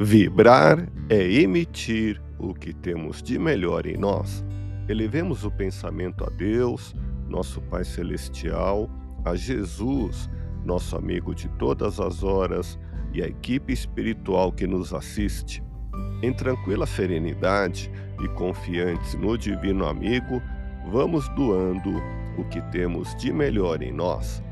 Vibrar é emitir o que temos de melhor em nós. Elevemos o pensamento a Deus, nosso Pai Celestial, a Jesus, nosso amigo de todas as horas, e a equipe espiritual que nos assiste. Em tranquila serenidade e confiantes no Divino Amigo, vamos doando o que temos de melhor em nós.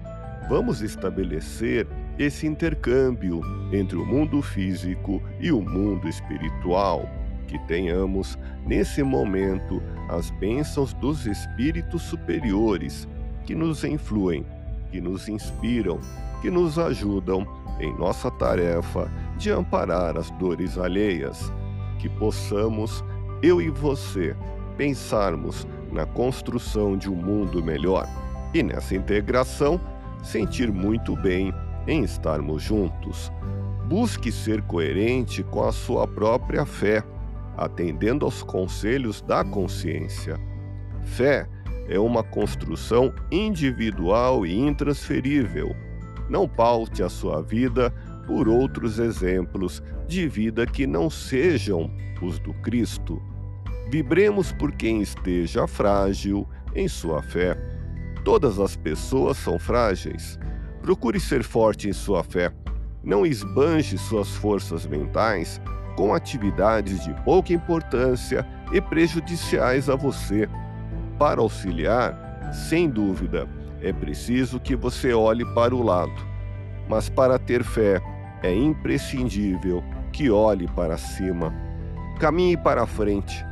Vamos estabelecer esse intercâmbio entre o mundo físico e o mundo espiritual. Que tenhamos, nesse momento, as bênçãos dos espíritos superiores que nos influem, que nos inspiram, que nos ajudam em nossa tarefa de amparar as dores alheias. Que possamos, eu e você, pensarmos na construção de um mundo melhor e nessa integração sentir muito bem em estarmos juntos. Busque ser coerente com a sua própria fé, atendendo aos conselhos da consciência. Fé é uma construção individual e intransferível. Não paute a sua vida por outros exemplos de vida que não sejam os do Cristo. Vibremos por quem esteja frágil em sua fé. Todas as pessoas são frágeis. Procure ser forte em sua fé. Não esbanje suas forças mentais com atividades de pouca importância e prejudiciais a você. Para auxiliar, sem dúvida, é preciso que você olhe para o lado. Mas para ter fé, é imprescindível que olhe para cima. Caminhe para frente